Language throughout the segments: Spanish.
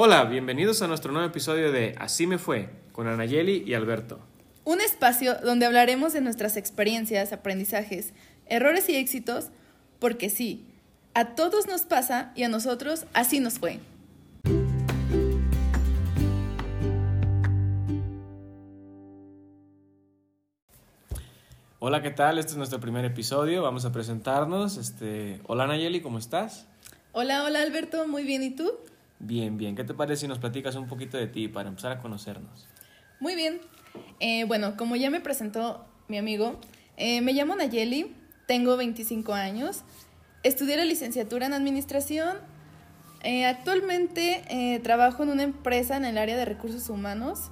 Hola, bienvenidos a nuestro nuevo episodio de Así me fue con Anayeli y Alberto. Un espacio donde hablaremos de nuestras experiencias, aprendizajes, errores y éxitos, porque sí, a todos nos pasa y a nosotros así nos fue. Hola, ¿qué tal? Este es nuestro primer episodio. Vamos a presentarnos. Este, hola Nayeli, ¿cómo estás? Hola, hola Alberto, muy bien, ¿y tú? Bien, bien. ¿Qué te parece si nos platicas un poquito de ti para empezar a conocernos? Muy bien. Eh, bueno, como ya me presentó mi amigo, eh, me llamo Nayeli, tengo 25 años, estudié la licenciatura en administración, eh, actualmente trabajo en una empresa en el área de recursos humanos.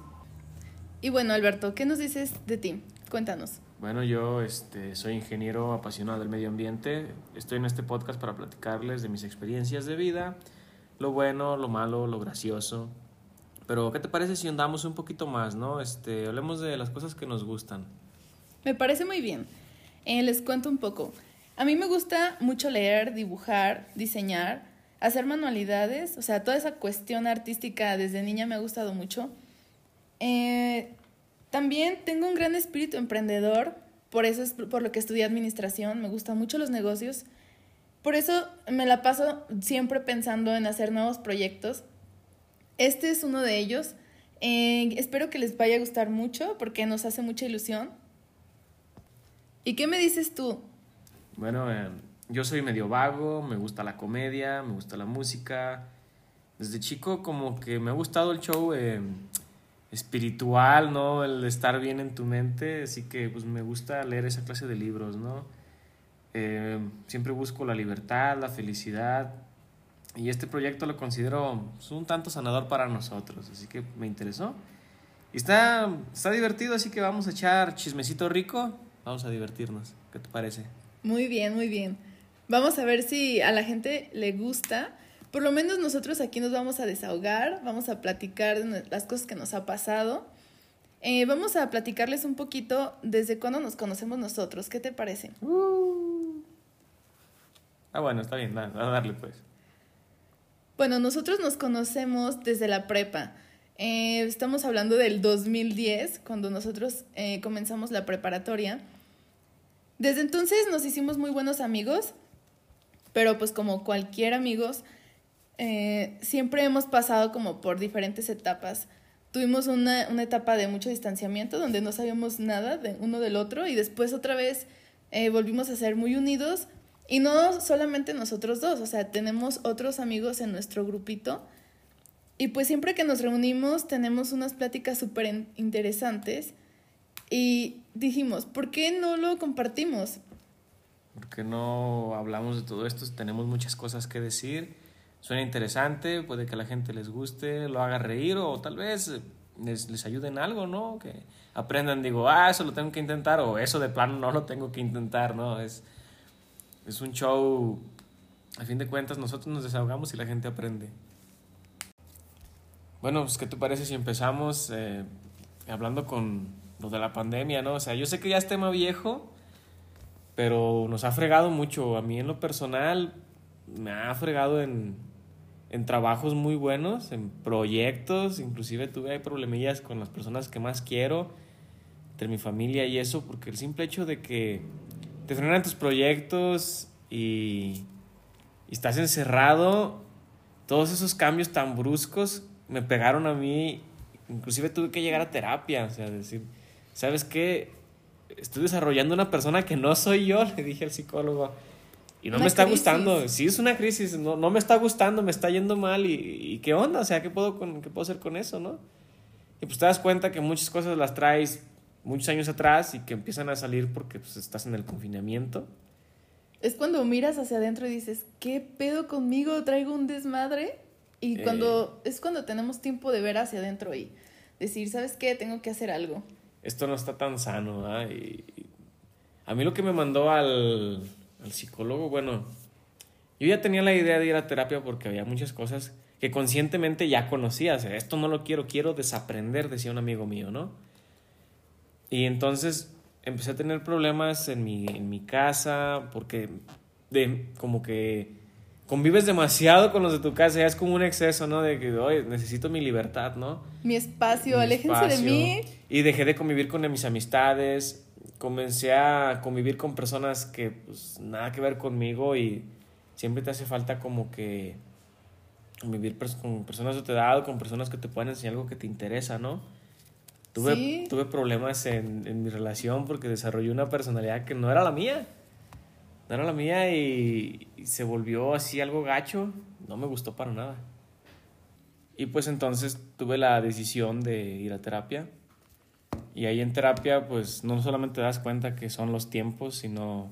Y bueno, Alberto, ¿qué nos dices de ti? Cuéntanos. Bueno, yo este, soy ingeniero apasionado del medio ambiente. Estoy en este podcast para platicarles de mis experiencias de vida, lo bueno, lo malo, lo gracioso. Pero, ¿qué te parece si andamos un poquito más, no? Este, hablemos de las cosas que nos gustan. Me parece muy bien. Eh, les cuento un poco. A mí me gusta mucho leer, dibujar, diseñar, hacer manualidades, o sea, toda esa cuestión artística desde niña me ha gustado mucho. Eh, también tengo un gran espíritu emprendedor, por eso es por lo que estudié administración, me gustan mucho los negocios. Por eso me la paso siempre pensando en hacer nuevos proyectos. Este es uno de ellos. Eh, espero que les vaya a gustar mucho porque nos hace mucha ilusión. ¿Y qué me dices tú? Bueno, eh, yo soy medio vago, me gusta la comedia, me gusta la música. Desde chico como que me ha gustado el show. Eh, espiritual, ¿no? El estar bien en tu mente, así que pues me gusta leer esa clase de libros, ¿no? Eh, siempre busco la libertad, la felicidad y este proyecto lo considero pues, un tanto sanador para nosotros, así que me interesó. Y está, está divertido, así que vamos a echar chismecito rico, vamos a divertirnos, ¿qué te parece? Muy bien, muy bien. Vamos a ver si a la gente le gusta por lo menos nosotros aquí nos vamos a desahogar, vamos a platicar de las cosas que nos ha pasado. Eh, vamos a platicarles un poquito desde cuándo nos conocemos nosotros. ¿Qué te parece? Uh. Ah, bueno, está bien, a darle pues. Bueno, nosotros nos conocemos desde la prepa. Eh, estamos hablando del 2010, cuando nosotros eh, comenzamos la preparatoria. Desde entonces nos hicimos muy buenos amigos, pero pues como cualquier amigos, eh, siempre hemos pasado como por diferentes etapas. Tuvimos una, una, etapa de mucho distanciamiento donde no sabíamos nada de uno del otro y después otra vez volvimos a ser muy unidos y no solamente nosotros dos, o sea, tenemos otros amigos en nuestro grupito y pues siempre que nos reunimos tenemos unas pláticas súper interesantes y dijimos, ¿por qué no lo compartimos? ¿Por qué no hablamos de todo esto? Tenemos muchas cosas que decir suena interesante, puede que a la gente les guste, lo haga reír o tal vez les, les ayude en algo, ¿no? Que aprendan, digo, ah, eso lo tengo que intentar o eso de plano no lo tengo que intentar, ¿no? Es, es un show, a fin de cuentas nosotros nos desahogamos y la gente aprende. Bueno, pues, ¿qué te parece si empezamos eh, hablando con lo de la pandemia, ¿no? O sea, yo sé que ya es tema viejo, pero nos ha fregado mucho. A mí en lo personal me ha fregado en, en trabajos muy buenos, en proyectos, inclusive tuve problemillas con las personas que más quiero, entre mi familia y eso, porque el simple hecho de que te frenan tus proyectos y, y estás encerrado, todos esos cambios tan bruscos me pegaron a mí, inclusive tuve que llegar a terapia, o sea, decir, ¿sabes qué? Estoy desarrollando una persona que no soy yo, le dije al psicólogo y no me está gustando. Sí, es una crisis. No, no me está gustando, me está yendo mal. Y, y, qué onda? O sea, ¿qué puedo, con, ¿qué puedo hacer con eso, no? Y pues te das cuenta que muchas cosas las traes muchos años atrás y que empiezan a salir porque pues, estás en el confinamiento. Es cuando miras hacia adentro y dices, ¿qué pedo conmigo? ¿Traigo un desmadre? Y cuando eh. es cuando tenemos tiempo de ver hacia adentro y decir, ¿sabes qué? Tengo que hacer algo. Esto no está tan sano, a mí lo que me mandó al, al psicólogo, bueno, yo ya tenía la idea de ir a terapia porque había muchas cosas que conscientemente ya conocía. O sea, esto no lo quiero, quiero desaprender, decía un amigo mío, ¿no? Y entonces empecé a tener problemas en mi, en mi casa porque de, como que convives demasiado con los de tu casa, ya es como un exceso, ¿no? De que, oye, necesito mi libertad, ¿no? Mi espacio, Mi aléjense de mí. Y dejé de convivir con mis amistades, comencé a convivir con personas que, pues, nada que ver conmigo y siempre te hace falta como que convivir con personas de tu edad con personas que te puedan enseñar algo que te interesa, ¿no? Tuve, Sí. tuve problemas en, en mi relación porque desarrollé una personalidad que no era la mía. No era la mía y, y se volvió así algo gacho. No me gustó para nada. Y pues entonces tuve la decisión de ir a terapia. Y ahí en terapia pues no solamente te das cuenta que son los tiempos, sino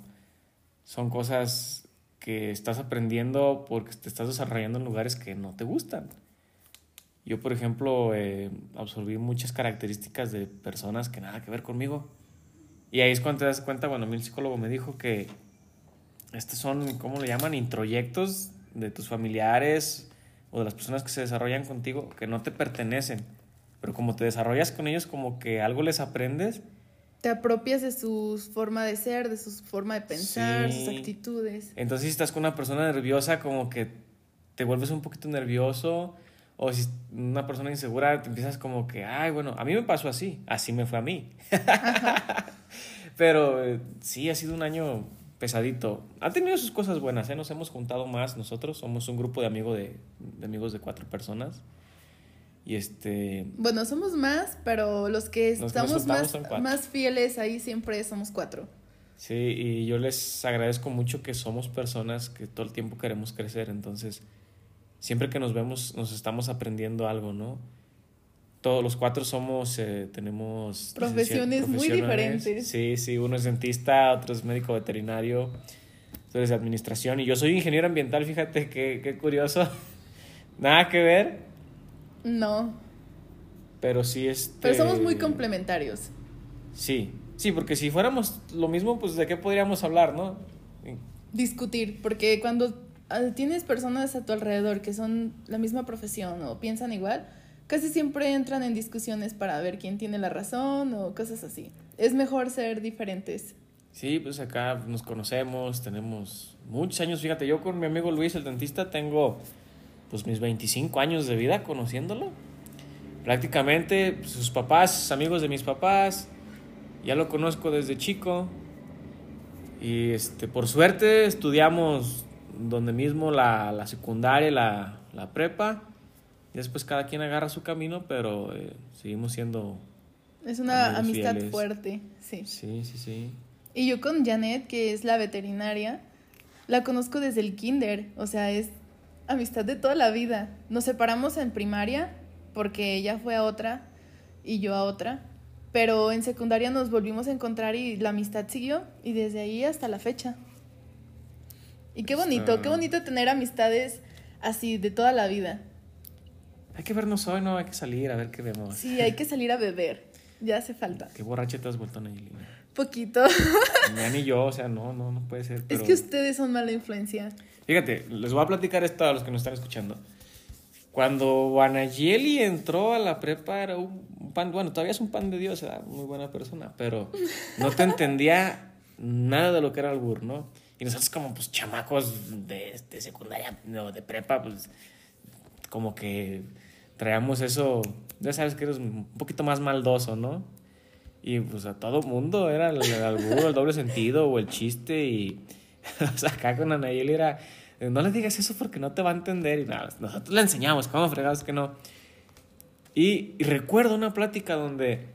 son cosas que estás aprendiendo porque te estás desarrollando en lugares que no te gustan. Yo, por ejemplo, eh, absorbí muchas características de personas que nada que ver conmigo. Y ahí es cuando te das cuenta, bueno, a mí el psicólogo me dijo que estos son, ¿cómo le llaman? Introyectos de tus familiares o de las personas que se desarrollan contigo que no te pertenecen. Pero como te desarrollas con ellos, como que algo les aprendes. Te apropias de su forma de ser, de su forma de pensar, Sí. sus actitudes. Entonces, si estás con una persona nerviosa, como que te vuelves un poquito nervioso. O si una persona insegura, te empiezas como que, ay, bueno, a mí me pasó así, así me fue a mí. Pero eh, sí, ha sido un año pesadito. Ha tenido sus cosas buenas, ¿eh? Nos hemos juntado más nosotros. Somos un grupo de, amigo de, de amigos de cuatro personas. Y este, Bueno, somos más, pero los que Los estamos más, más fieles ahí siempre somos cuatro. Sí, y yo les agradezco mucho que somos personas que todo el tiempo queremos crecer, entonces siempre que nos vemos nos estamos aprendiendo algo, ¿no? Todos los cuatro somos, eh, tenemos... Profesiones muy diferentes. Sí, sí, uno es dentista, otro es médico veterinario, tú eres de administración y yo soy ingeniero ambiental, fíjate qué, qué curioso. Nada que ver, No, pero sí es... pero somos muy complementarios. Sí, sí, porque si fuéramos lo mismo, pues de qué podríamos hablar, ¿no? Discutir, porque cuando tienes personas a tu alrededor que son la misma profesión o piensan igual, casi siempre entran en discusiones para ver quién tiene la razón o cosas así. Es mejor ser diferentes. Sí, pues acá nos conocemos, tenemos muchos años. Fíjate, yo con mi amigo Luis, el dentista, tengo pues mis 25 años de vida conociéndolo. Prácticamente pues, sus papás, amigos de mis papás, ya lo conozco desde chico. Y este, por suerte estudiamos donde mismo la, la secundaria, la, la prepa. Y después cada quien agarra su camino, pero eh, seguimos siendo... Es una amistad fieles. fuerte, sí. Sí, sí, sí. Y yo con Janet, que es la veterinaria, la conozco desde el kinder, o sea, es amistad de toda la vida. Nos separamos en primaria porque ella fue a otra y yo a otra, pero en secundaria nos volvimos a encontrar y la amistad siguió y desde ahí hasta la fecha. Y qué bonito, Está- qué bonito tener amistades así de toda la vida. Hay que vernos hoy, ¿no? Hay que salir a ver qué vemos. Sí, hay que salir a beber, ya hace falta. Qué borracha te has vuelto, Nayelina. Poquito. Ni yo, o sea, no, no, no puede ser. Es que ustedes son mala influencia. Fíjate, les voy a platicar esto a los que nos están escuchando. Cuando Anayeli entró a la prepa era un un pan, bueno, todavía es un pan de Dios, era muy buena persona, pero no te entendía nada de lo que era albur, ¿no? Y nosotros como pues chamacos de, de secundaria, no, de prepa, pues como que traíamos eso, ya sabes que eres un poquito más maldoso, ¿no? Y pues a todo mundo era el, el el doble sentido o el chiste y o sea, acá con Anayeli era, no le digas eso porque no te va a entender y nada, nosotros le enseñamos, ¿cómo fregados que no? Y, y recuerdo una plática donde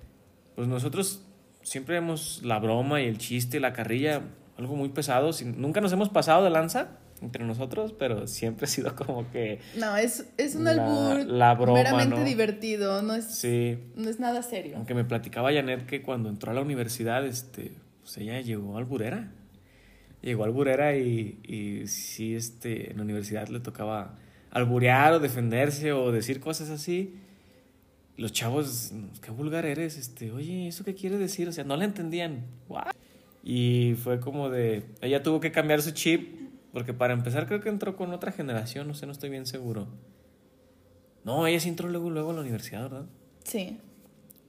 pues nosotros siempre vemos la broma y el chiste y la carrilla, algo muy pesado, nunca nos hemos pasado de lanza entre nosotros, pero siempre ha sido como que No, es, es un albur la broma, meramente ¿no? divertido, no es, sí, no es nada serio. Aunque me platicaba Janet que cuando entró a la universidad, este, pues ella llegó al Burera. Llegó al Burera y, y sí, este, en la universidad le tocaba alburear o defenderse o decir cosas así. Los chavos, qué vulgar eres, este, oye, ¿eso qué quiere decir? O sea, no le entendían. What? Y fue como de, ella tuvo que cambiar su chip, porque para empezar creo que entró con otra generación, no sé, no estoy bien seguro. No, ella sí entró luego, luego a la universidad, ¿verdad? Sí.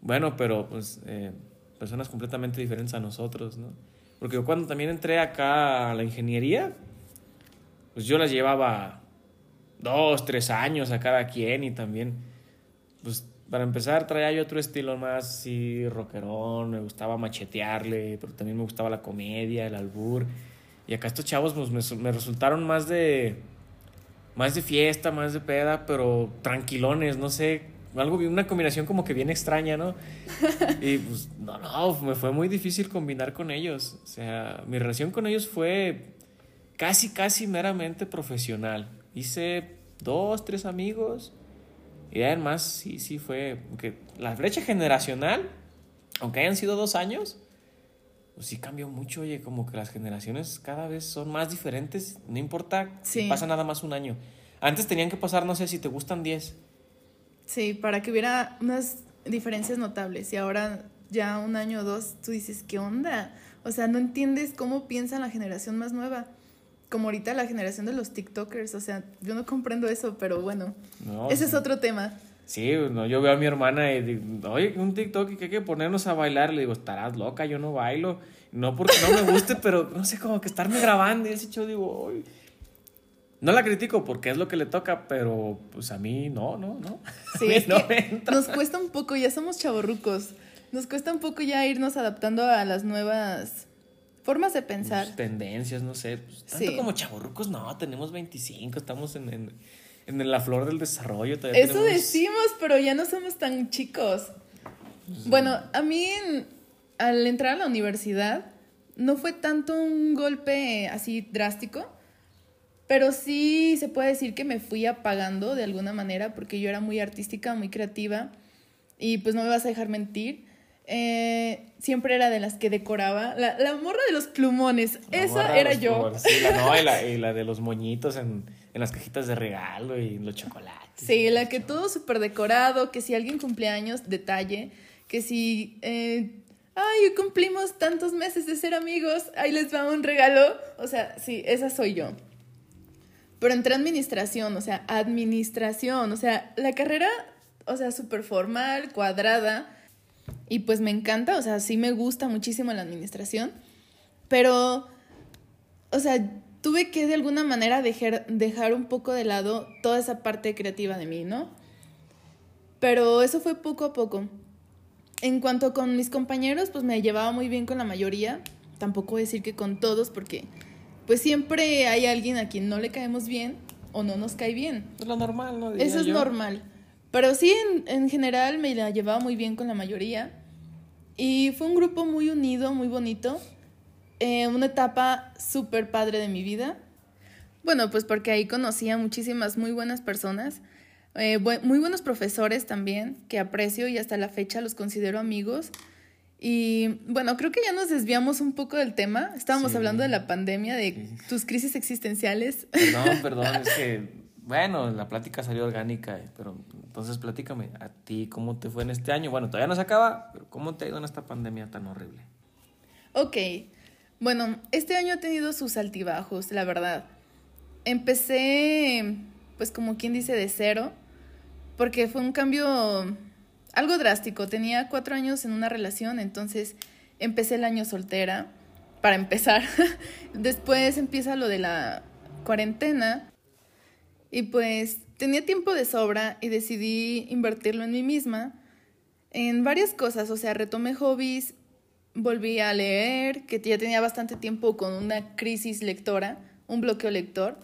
Bueno, pero pues eh, personas completamente diferentes a nosotros, ¿no? Porque yo cuando también entré acá a la ingeniería, pues yo las llevaba dos, tres años a cada quien y también, pues para empezar traía yo otro estilo más así rockerón, me gustaba machetearle, pero también me gustaba la comedia, el albur. Y acá estos chavos pues, me, me resultaron más de, más de fiesta, más de peda, pero tranquilones, no sé, algo, una combinación como que bien extraña, ¿no? Y pues, no, no, me fue muy difícil combinar con ellos. O sea, mi relación con ellos fue casi, casi meramente profesional. Hice dos, tres amigos. Y además, sí, sí fue. Que la brecha generacional, aunque hayan sido dos años, pues sí cambió mucho. Oye, como que las generaciones cada vez son más diferentes. No importa si pasa nada más un año. Antes tenían que pasar, no sé, si te gustan diez Sí, para que hubiera unas diferencias notables. Y ahora, ya un año o dos, tú dices, ¿qué onda? O sea, no entiendes cómo piensa la generación más nueva. Como ahorita la generación de los TikTokers. O sea, yo no comprendo eso, pero bueno. ese es otro tema. Sí, no, yo veo a mi hermana y digo, oye, un TikTok que hay que ponernos a bailar. Le digo, estarás loca, yo no bailo. No porque no me guste, pero no sé, como que estarme grabando y ese hecho digo, oye no la critico porque es lo que le toca, pero pues a mí no, no, no. Sí, es que nos cuesta un poco, ya somos chavorrucos. Nos cuesta un poco ya irnos adaptando a las nuevas formas de pensar. Pues, tendencias, no sé. Pues, tanto como chavorrucos, no, tenemos 25, estamos en, la flor del desarrollo. Eso decimos, pero ya no somos tan chicos. Pues, bueno, a mí al entrar a la universidad no fue tanto un golpe así drástico pero sí se puede decir que me fui apagando de alguna manera porque yo era muy artística, muy creativa y pues no me vas a dejar mentir. Eh, siempre era de las que decoraba. La, la morra de los plumones, esa era yo. Sí, la, no, y la, y la, de los moñitos en, en, las cajitas de regalo y los chocolates. Sí, la que todo súper decorado, que si alguien cumple años, detalle, que si... Eh, ay, cumplimos tantos meses de ser amigos, ahí les va un regalo. O sea, sí, esa soy yo. Pero entré a administración, o sea, administración, o sea, la carrera, o sea, súper formal, cuadrada. Y pues me encanta, o sea, sí me gusta muchísimo la administración. Pero, o sea, tuve que de alguna manera dejar, dejar un poco de lado toda esa parte creativa de mí, ¿no? Pero eso fue poco a poco. En cuanto con mis compañeros, pues me llevaba muy bien con la mayoría. Tampoco decir que con todos, porque pues siempre hay alguien a quien no le caemos bien o no nos cae bien. Es lo normal, ¿no? Eso es normal. Pero sí, en, general me la llevaba muy bien con la mayoría. Y fue un grupo muy unido, muy bonito. Eh, una etapa súper padre de mi vida. Bueno, pues porque ahí conocí a muchísimas muy buenas personas. Eh, muy buenos profesores también, que aprecio y hasta la fecha los considero amigos. Y bueno, creo que ya nos desviamos un poco del tema. Estábamos hablando de la pandemia, de tus crisis existenciales. No, perdón, es que, bueno, la plática salió orgánica, pero entonces platícame, a ti, ¿cómo te fue en este año? Bueno, todavía no se acaba, pero ¿cómo te ha ido en esta pandemia tan horrible? Ok, bueno, este año ha tenido sus altibajos, la verdad. Empecé, pues como quien dice, de cero, porque fue un cambio algo drástico. Tenía cuatro años en una relación, entonces empecé el año soltera, para empezar. Después empieza lo de la cuarentena y pues tenía tiempo de sobra y decidí invertirlo en mí misma, en varias cosas, o sea, retomé hobbies, volví a leer, que ya tenía bastante tiempo con una crisis lectora, un bloqueo lector.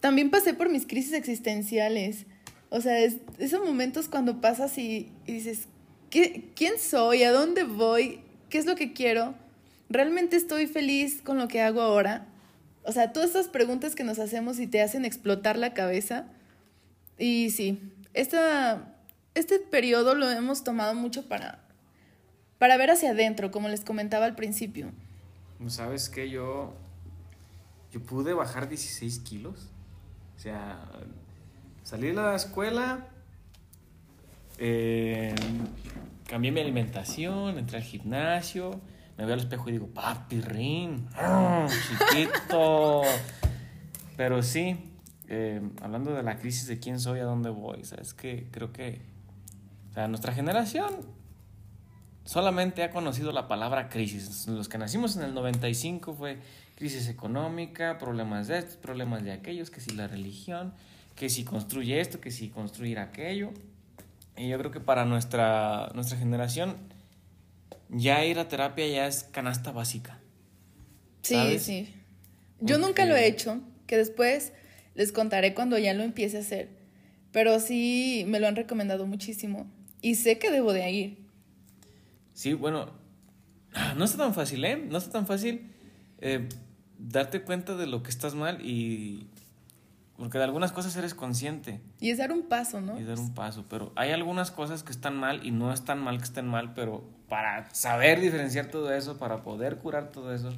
También pasé por mis crisis existenciales o sea, es, esos momentos cuando pasas y, dices, ¿qué, ¿quién soy? ¿A dónde voy? ¿Qué es lo que quiero? ¿Realmente estoy feliz con lo que hago ahora? O sea, todas estas preguntas que nos hacemos y te hacen explotar la cabeza. Y sí, esta, este periodo lo hemos tomado mucho para, para ver hacia adentro, como les comentaba al principio. ¿Sabes qué? Yo, yo pude bajar 16 kilos. O sea, Salí de la escuela, eh, cambié mi alimentación, entré al gimnasio, me veo al espejo y digo, papi, rin, chiquito. Pero sí, eh, hablando de la crisis de quién soy, a dónde voy, ¿sabes que Creo que, o sea, nuestra generación solamente ha conocido la palabra crisis. Los que nacimos en el 95 fue crisis económica, problemas de estos, problemas de aquellos, que si la religión, que si construye esto, que si construir aquello. Y yo creo que para nuestra, nuestra generación ya ir a terapia ya es canasta básica. Sí, sí. Yo nunca lo he hecho, que después les contaré cuando ya lo empiece a hacer. Pero sí me lo han recomendado muchísimo y sé que debo de ir. Sí, bueno, no está tan fácil, ¿eh? No está tan fácil eh, darte cuenta de lo que estás mal y... Porque de algunas cosas eres consciente. Y es dar un paso, ¿no? Y dar un paso, pero hay algunas cosas que están mal y no es tan mal que estén mal, pero para saber diferenciar todo eso, para poder curar todo eso,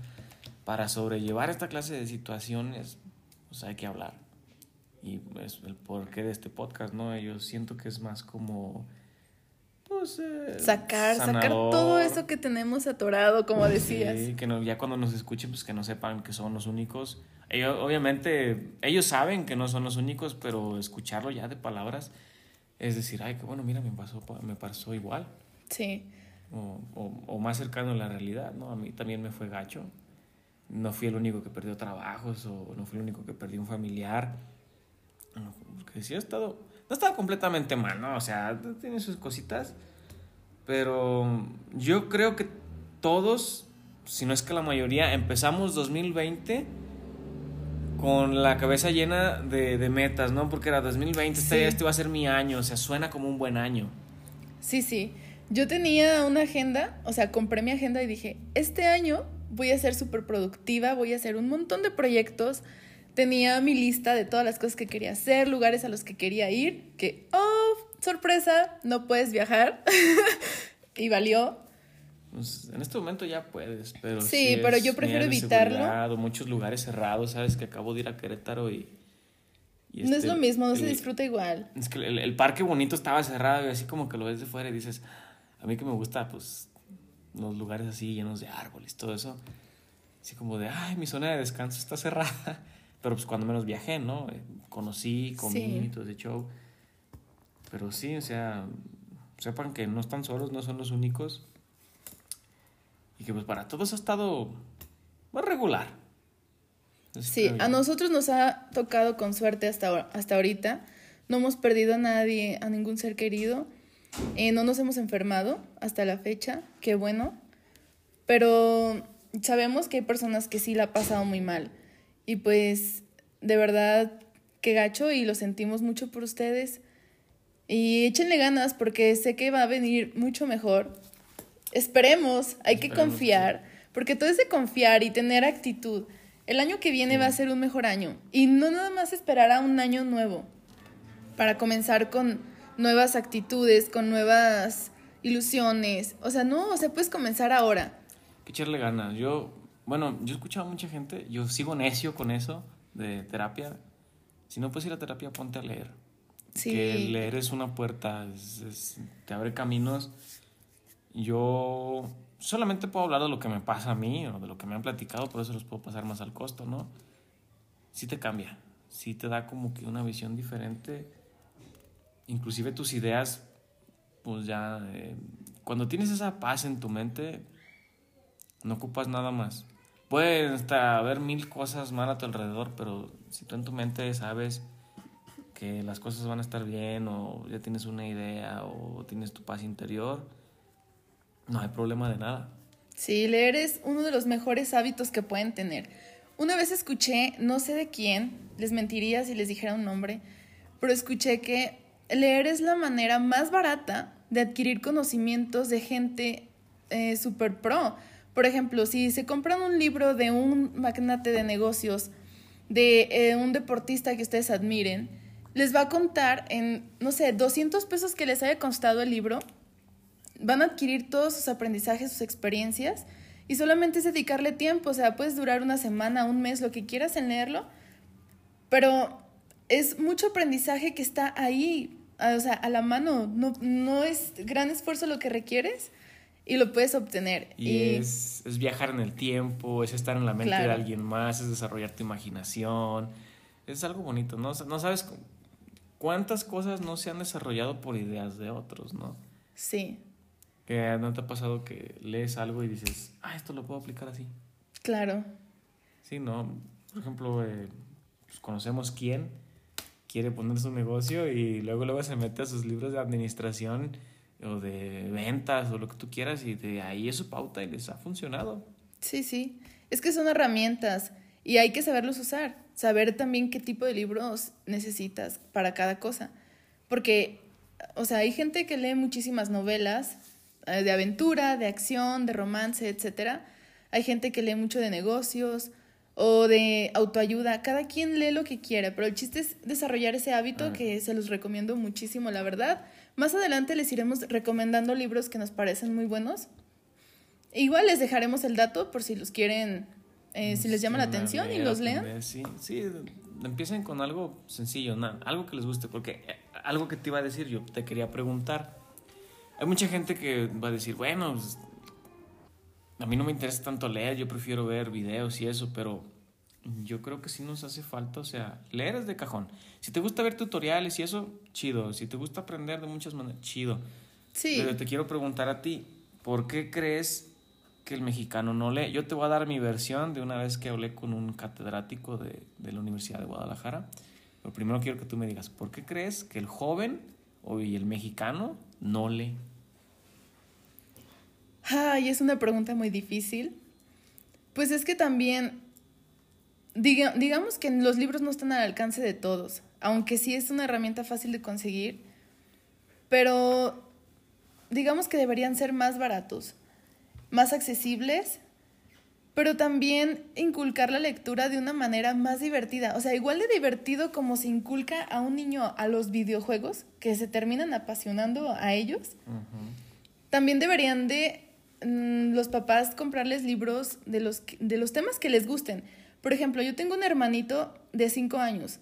para sobrellevar esta clase de situaciones, pues hay que hablar. Y es el porqué de este podcast, ¿no? Yo siento que es más como pues, eh, sacar, sacar todo eso que tenemos atorado, como decías. Sí, que no, ya cuando nos escuchen, pues que no sepan que son los únicos. Ellos, obviamente, ellos saben que no son los únicos, pero escucharlo ya de palabras es decir, ay, que bueno, mira, me pasó, me pasó igual. Sí. O, o, más cercano a la realidad, ¿no? A mí también me fue gacho. No fui el único que perdió trabajos o no fui el único que perdió un familiar. Porque sí ha estado no estaba completamente mal, ¿no? O sea, tiene sus cositas. Pero yo creo que todos, si no es que la mayoría, empezamos 2020 con la cabeza llena de, metas, ¿no? Porque era 2020, este, este va a ser mi año, o sea, suena como un buen año. Sí, sí. Yo tenía una agenda, o sea, compré mi agenda y dije, este año voy a ser súper productiva, voy a hacer un montón de proyectos, tenía mi lista de todas las cosas que quería hacer, lugares a los que quería ir, que, oh, sorpresa, no puedes viajar. y valió. Pues en este momento ya puedes, pero... Sí, pero yo prefiero evitarlo. Muchos lugares cerrados, sabes que acabo de ir a Querétaro y... no es este, lo mismo, no se disfruta igual. Es que el, parque bonito estaba cerrado y así como que lo ves de fuera y dices, a mí que me gusta, pues, los lugares así llenos de árboles, todo eso. Así como de, ay, mi zona de descanso está cerrada. Pero pues cuando menos viajé, ¿no? Eh, conocí, comí y todo ese show. Pero sí, o sea, sepan que no están solos, no son los únicos. Y que pues para todos ha estado más regular. sí, a nosotros nos ha tocado con suerte hasta, hasta ahorita. No hemos perdido a nadie, a ningún ser querido. Eh, no nos hemos enfermado hasta la fecha, qué bueno. Pero sabemos que hay personas que sí la han pasado muy mal. Y pues, de verdad, qué gacho y lo sentimos mucho por ustedes. Y échenle ganas porque sé que va a venir mucho mejor. Esperemos, hay que confiar, porque todo es de confiar y tener actitud. El año que viene va a ser un mejor año y no nada más esperar a un año nuevo para comenzar con nuevas actitudes, con nuevas ilusiones. O sea, no, o sea, puedes comenzar ahora. Que echarle ganas. Yo bueno, yo he escuchado a mucha gente, yo sigo necio con eso de terapia. Si no puedes ir a terapia, ponte a leer. Sí. Que leer es una puerta, te abre caminos. Yo solamente puedo hablar de lo que me pasa a mí o de lo que me han platicado, por eso los puedo pasar más al costo, ¿no? Sí te cambia, sí te da como que una visión diferente. Inclusive tus ideas, pues ya, eh, cuando tienes esa paz en tu mente, no ocupas nada más. Pueden hasta haber mil cosas mal a tu alrededor, pero si tú en tu mente sabes que las cosas van a estar bien o ya tienes una idea o tienes tu paz interior, no hay problema de nada. Sí, leer es uno de los mejores hábitos que pueden tener. Una vez escuché, no sé de quién, les mentiría si les dijera un nombre, pero escuché que leer es la manera más barata de adquirir conocimientos de gente eh, super pro. Por ejemplo, si se compran un libro de un magnate de negocios, de eh, un deportista que ustedes admiren, les va a contar en, no sé, 200 pesos que les haya costado el libro, van a adquirir todos sus aprendizajes, sus experiencias, y solamente es dedicarle tiempo, o sea, puedes durar una semana, un mes, lo que quieras en leerlo, pero es mucho aprendizaje que está ahí, o sea, a la mano, no, no es gran esfuerzo lo que requieres, y lo puedes obtener. Y, Es, es, viajar en el tiempo, es estar en la mente de alguien más, es desarrollar tu imaginación. Es algo bonito, ¿no? No sabes cuántas cosas no se han desarrollado por ideas de otros, ¿no? Sí. Que no te ha pasado que lees algo y dices, ah, esto lo puedo aplicar así. Claro. Sí, ¿no? Por ejemplo, eh, pues conocemos quién quiere poner su negocio y luego luego se mete a sus libros de administración o de ventas o lo que tú quieras y de ahí es su pauta y les ha funcionado. Sí, sí. Es que son herramientas y hay que saberlos usar, saber también qué tipo de libros necesitas para cada cosa. Porque, o sea, hay gente que lee muchísimas novelas eh, de aventura, de acción, de romance, etcétera. Hay gente que lee mucho de negocios o de autoayuda. Cada quien lee lo que quiera, pero el chiste es desarrollar ese hábito que se los recomiendo muchísimo, la verdad. Más adelante les iremos recomendando libros que nos parecen muy buenos. Igual les dejaremos el dato por si los quieren, eh, si les llama la atención y los lean. Sí, sí, empiecen con algo sencillo, nada, algo que les guste, porque eh, algo que te iba a decir, yo te quería preguntar. Hay mucha gente que va a decir, bueno, pues, a mí no me interesa tanto leer, yo prefiero ver videos y eso, pero yo creo que sí nos hace falta, o sea, leer es de cajón. Si te gusta ver tutoriales y eso, chido. Si te gusta aprender de muchas maneras, chido. Sí. Pero te quiero preguntar a ti, ¿por qué crees que el mexicano no lee? Yo te voy a dar mi versión de una vez que hablé con un catedrático de, de la Universidad de Guadalajara. Pero primero quiero que tú me digas, ¿por qué crees que el joven o el mexicano no lee? Ay, es una pregunta muy difícil. Pues es que también digamos que los libros no están al alcance de todos, aunque sí es una herramienta fácil de conseguir, pero digamos que deberían ser más baratos, más accesibles, pero también inculcar la lectura de una manera más divertida. O sea, igual de divertido como se inculca a un niño a los videojuegos, que se terminan apasionando a ellos, también deberían de mm, los papás comprarles libros de los, de los temas que les gusten por ejemplo, yo tengo un hermanito de 5 años.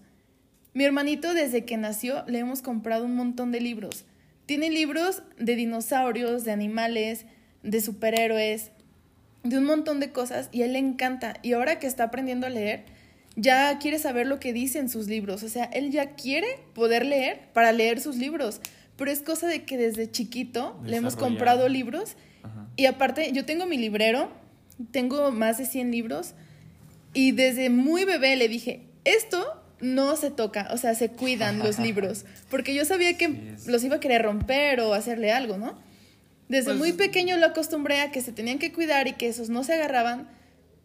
Mi hermanito desde que nació le hemos comprado un montón de libros. Tiene libros de dinosaurios, de animales, de superhéroes, de un montón de cosas y a él le encanta. Y ahora que está aprendiendo a leer, ya quiere saber lo que dicen sus libros. O sea, él ya quiere poder leer para leer sus libros. Pero es cosa de que desde chiquito le hemos comprado libros. Y aparte, yo tengo mi librero, tengo más de 100 libros y desde muy bebé le dije, esto no se toca, o sea, se cuidan los libros, porque yo sabía que los iba a querer romper o hacerle algo, ¿no? Desde pues muy pequeño lo acostumbré a que se tenían que cuidar y que esos no se agarraban,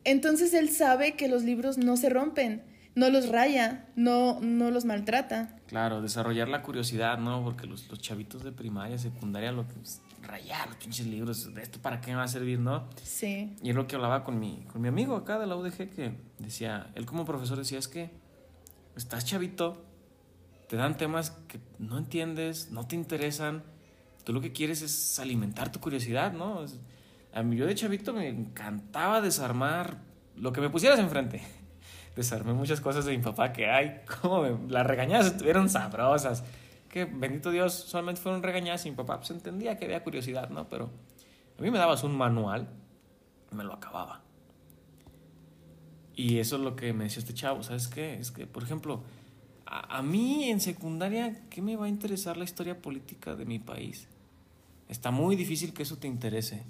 entonces él sabe que los libros no se rompen, no los raya, no, no los maltrata. Claro, desarrollar la curiosidad, ¿no? Porque los, los chavitos de primaria, secundaria, lo que rayar los pinches libros, ¿de esto para qué me va a servir, no? Sí. Y es lo que hablaba con mi, con mi amigo acá de la UDG que decía, él como profesor decía, es que estás chavito, te dan temas que no entiendes, no te interesan, tú lo que quieres es alimentar tu curiosidad, ¿no? A mí yo de chavito me encantaba desarmar lo que me pusieras enfrente. Desarmé muchas cosas de mi papá que, ay, cómo me, las regañadas estuvieron sabrosas que bendito Dios solamente fueron regañadas y mi papá pues entendía que había curiosidad, ¿no? Pero a mí me dabas un manual, me lo acababa. Y eso es lo que me decía este chavo, ¿sabes qué? Es que, por ejemplo, a, a mí en secundaria, ¿qué me va a interesar la historia política de mi país? Está muy difícil que eso te interese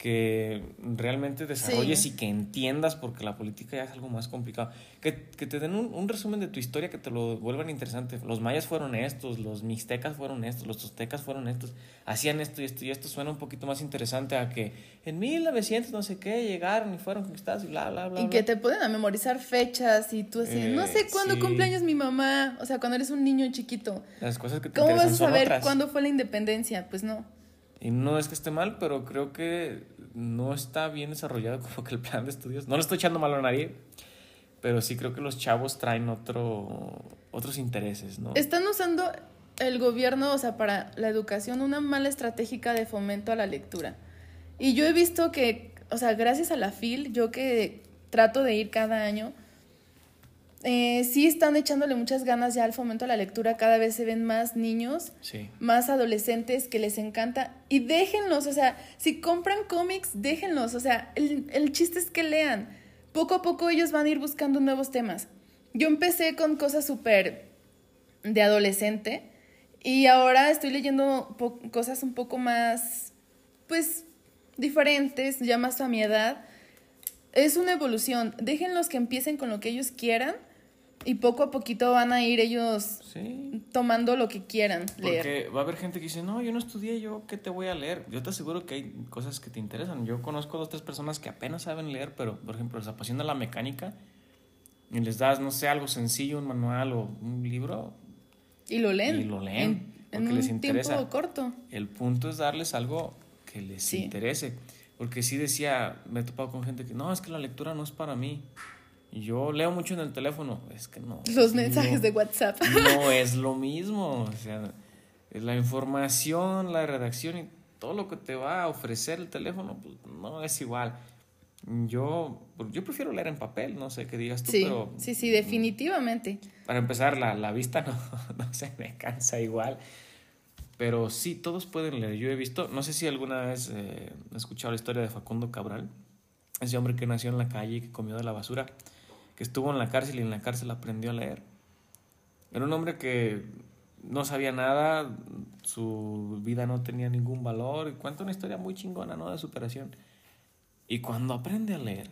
que realmente desarrolles y que entiendas, porque la política ya es algo más complicado. Que, que te den un, un, resumen de tu historia, que te lo vuelvan interesante. Los mayas fueron estos, los mixtecas fueron estos, los tostecas fueron estos, hacían esto y esto y esto suena un poquito más interesante a que en 1900 no sé qué llegaron y fueron conquistados y bla, bla, bla. Y que te pueden a memorizar fechas y tú así, no sé eh, cuándo cumpleaños mi mamá, o sea, cuando eres un niño chiquito. Las cosas que te ¿Cómo vas a saber cuándo fue la independencia? Pues no. Y no es que esté mal, pero creo que no está bien desarrollado como que el plan de estudios. No le estoy echando malo a nadie, pero sí creo que los chavos traen otro, otros intereses, ¿no? Están usando el gobierno, o sea, para la educación, una mala estratégica de fomento a la lectura. Y yo he visto que, o sea, gracias a la FIL, yo que trato de ir cada año, eh, sí están echándole muchas ganas ya al fomento a la lectura. Cada vez se ven más niños, más adolescentes que les encanta. Y déjenlos, o sea, si compran cómics, déjenlos. O sea, el, el chiste es que lean. Poco a poco ellos van a ir buscando nuevos temas. Yo empecé con cosas súper de adolescente y ahora estoy leyendo cosas un poco más, pues, diferentes, ya más a mi edad es una evolución. Déjenlos que empiecen con lo que ellos quieran y poco a poquito van a ir ellos Sí. tomando lo que quieran leer. Porque va a haber gente que dice, no, yo no estudié, yo qué te voy a leer. Yo te aseguro que hay cosas que te interesan. Yo conozco dos, tres personas que apenas saben leer, pero, por ejemplo, les apasiona la mecánica y les das, no sé, algo sencillo, un manual o un libro. Y lo leen. Y lo leen, En, en un les interesa. tiempo corto. El punto es darles algo que les Sí. interese. Porque sí decía, me he topado con gente que, no, es que la lectura no es para mí. Yo leo mucho en el teléfono. Es que no. Los no- mensajes de WhatsApp. no es lo mismo. O sea, la información, la redacción y todo lo que te va a ofrecer el teléfono, pues no es igual. Yo, pues, yo prefiero leer en papel, no sé qué digas tú, Sí, pero sí, sí, definitivamente. para empezar, la, la vista no, no se me cansa igual. Pero sí, todos pueden leer. Yo he visto, no sé si alguna vez eh, has escuchado la historia de Facundo Cabral, ese hombre que nació en la calle y que comió de la basura, que estuvo en la cárcel y en la cárcel aprendió a leer. Era un hombre que no sabía nada, su vida no tenía ningún valor y cuenta una historia muy chingona, ¿no? De superación. Y cuando aprende a leer,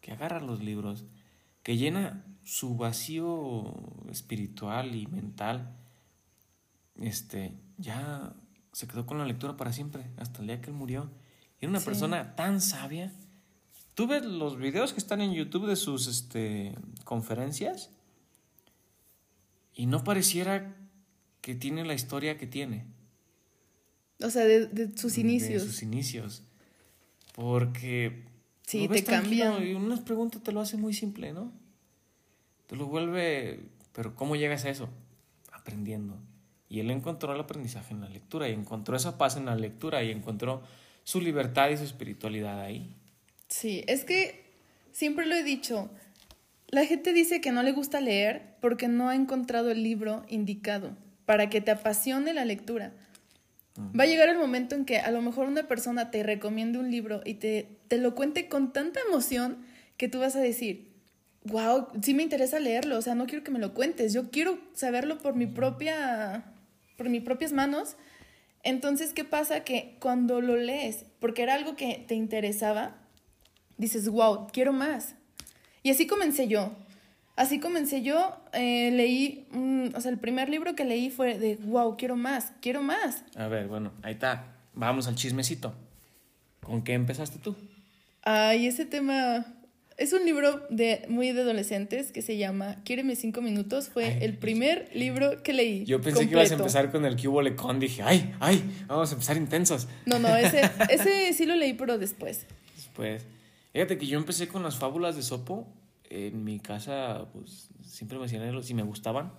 que agarra los libros, que llena su vacío espiritual y mental, este, ya se quedó con la lectura para siempre, hasta el día que él murió. Era una Sí. persona tan sabia. Tú ves los videos que están en YouTube de sus este, conferencias y no pareciera que tiene la historia que tiene. O sea, de, de sus De inicios. sus inicios. Porque. Sí, te cambian. Y unas preguntas te lo hace muy simple, ¿no? Te lo vuelve. Pero ¿cómo llegas a eso? Aprendiendo. Y él encontró el aprendizaje en la lectura. Y encontró esa paz en la lectura. Y encontró su libertad y su espiritualidad ahí. Sí, es que siempre lo he dicho. La gente dice que no le gusta leer porque no ha encontrado el libro indicado para que te apasione la lectura. Va a llegar el momento en que a lo mejor una persona te recomiende un libro y te, te lo cuente con tanta emoción que tú vas a decir, wow, sí me interesa leerlo, o sea, no quiero que me lo cuentes, yo quiero saberlo por mi propia, por mis propias manos. Entonces, ¿qué pasa? Que cuando lo lees, porque era algo que te interesaba, dices, wow, quiero más. Y así comencé yo. Así comencé yo, eh, leí, mm, o sea, el primer libro que leí fue de, wow, quiero más, quiero más. A ver, bueno, ahí está. Vamos al chismecito. ¿Con qué empezaste tú? Ay, ese tema es un libro de muy de adolescentes que se llama Quiéreme cinco minutos. Fue Ay, el primer libro que leí. Yo pensé que ibas a completo. empezar con el cubo lecón. Dije, ay, ay, vamos a empezar intensos. No, no, ese, ese sí lo leí, pero después. Después, fíjate que yo empecé con las fábulas de Sopo. En mi casa, pues siempre me hacían y me gustaban.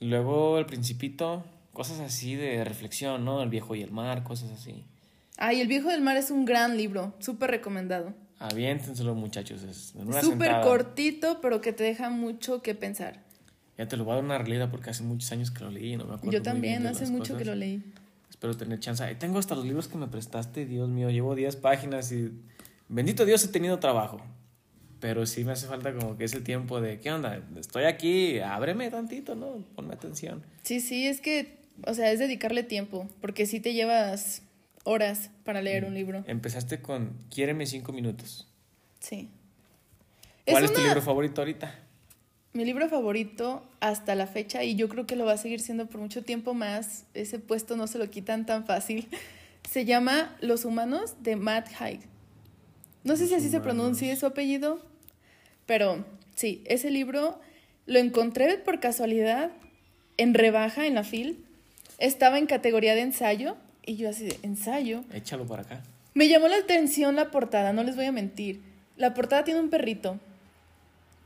Luego el Principito, cosas así de reflexión, ¿no? El viejo y el mar, cosas así. Ay, El viejo del mar es un gran libro, súper recomendado. Aviéntenselo, muchachos. Es Súper cortito, pero que te deja mucho que pensar. Ya te lo voy a dar una realidad porque hace muchos años que lo leí y no me acuerdo. Yo muy bien también, hace mucho que lo leí. Espero tener chance. Tengo hasta los libros que me prestaste, Dios mío. Llevo 10 páginas y bendito Dios he tenido trabajo. Pero sí me hace falta como que ese tiempo de, ¿qué onda? Estoy aquí, ábreme tantito, ¿no? Ponme atención. Sí, sí, es que, o sea, es dedicarle tiempo, porque sí te llevas horas para leer un libro. Empezaste con Quiéreme 5 minutos. Sí. ¿Cuál es, tu una- libro favorito ahorita? Mi libro favorito hasta la fecha, y yo creo que lo va a seguir siendo por mucho tiempo más, ese puesto no se lo quitan tan fácil, se llama Los Humanos de Matt Haig. No sé si así se pronuncia su apellido, pero sí, ese libro lo encontré por casualidad en rebaja en la FIL. Estaba en categoría de ensayo y yo así de ensayo. Échalo para acá. Me llamó la atención la portada, no les voy a mentir. La portada tiene un perrito.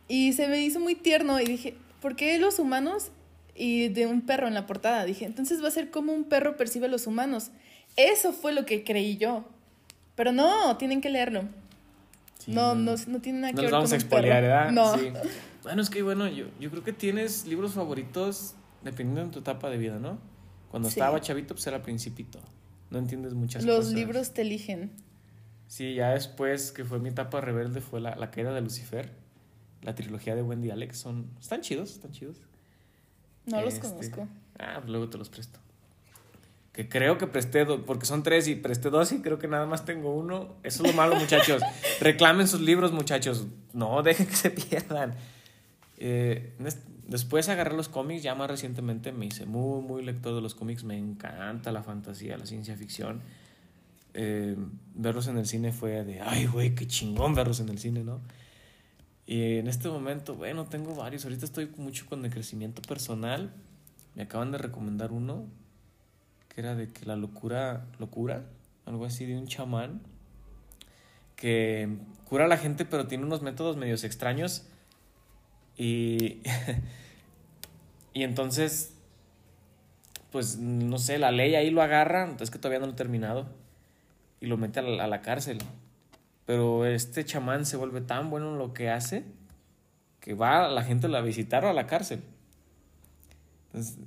Y se me hizo muy tierno y dije, ¿por qué los humanos y de un perro en la portada? Dije, entonces va a ser como un perro percibe a los humanos. Eso fue lo que creí yo. Pero no, tienen que leerlo. Sí, no, no, no tiene nada No que nos ver vamos con a expoliar. ¿verdad? No. Sí. Bueno, es que bueno, yo, yo creo que tienes libros favoritos dependiendo de tu etapa de vida, ¿no? Cuando Sí. estaba chavito, pues era Principito. No entiendes muchas Los cosas. libros te eligen. Sí, ya después que fue mi etapa rebelde fue la, la caída de Lucifer, la trilogía de Wendy Alex. Son, están chidos, están chidos. No los Este, conozco. Ah, pues luego te los presto. Que creo que presté dos, porque son tres y presté dos y creo que nada más tengo uno. Eso es lo malo, muchachos. Reclamen sus libros, muchachos. No, dejen que se pierdan. Eh, después agarré los cómics, ya más recientemente me hice muy, muy lector de los cómics. Me encanta la fantasía, la ciencia ficción. Eh, verlos en el cine fue de, ay, güey, qué chingón verlos en el cine, ¿no? Y en este momento, bueno, tengo varios. Ahorita estoy mucho con el crecimiento personal. Me acaban de recomendar uno que era de que la locura, locura, algo así de un chamán, que cura a la gente pero tiene unos métodos medios extraños y, y entonces, pues no sé, la ley ahí lo agarra, es que todavía no lo he terminado, y lo mete a la, a la cárcel. Pero este chamán se vuelve tan bueno en lo que hace que va a la gente a visitar a la cárcel. Entonces,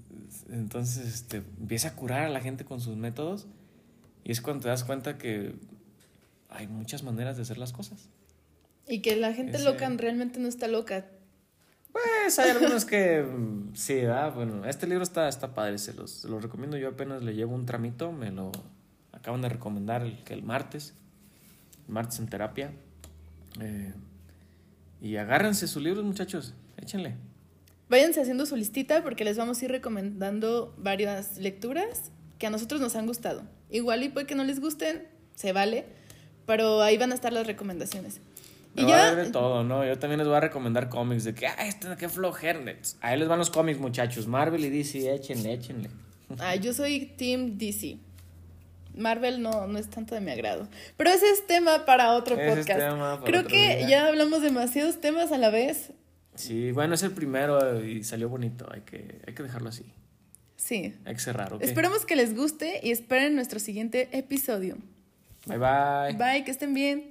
este, empieza a curar a la gente con sus métodos y es cuando te das cuenta que hay muchas maneras de hacer las cosas. Y que la gente loca realmente no está loca. Pues hay algunos que sí, Bueno, este libro está, está padre, se los, se los recomiendo. Yo apenas le llevo un tramito, me lo acaban de recomendar el, que el martes, martes en terapia. Eh, y agárrense sus libros, muchachos, échenle. Váyanse haciendo su listita porque les vamos a ir recomendando varias lecturas que a nosotros nos han gustado. Igual y puede que no les gusten, se vale, pero ahí van a estar las recomendaciones. Y ya... de todo, ¿no? Yo también les voy a recomendar cómics de que, ah, este, qué flojera. Ahí les van los cómics, muchachos. Marvel y DC, échenle, échenle. Ah, yo soy Team DC. Marvel no, no es tanto de mi agrado. Pero ese es tema para otro podcast. Creo que ya hablamos demasiados temas a la vez. Sí, bueno, es el primero y salió bonito. Hay que, hay que dejarlo así. Sí. Hay que cerrar, ¿ok? Esperemos que les guste y esperen nuestro siguiente episodio. Bye bye. Bye, que estén bien.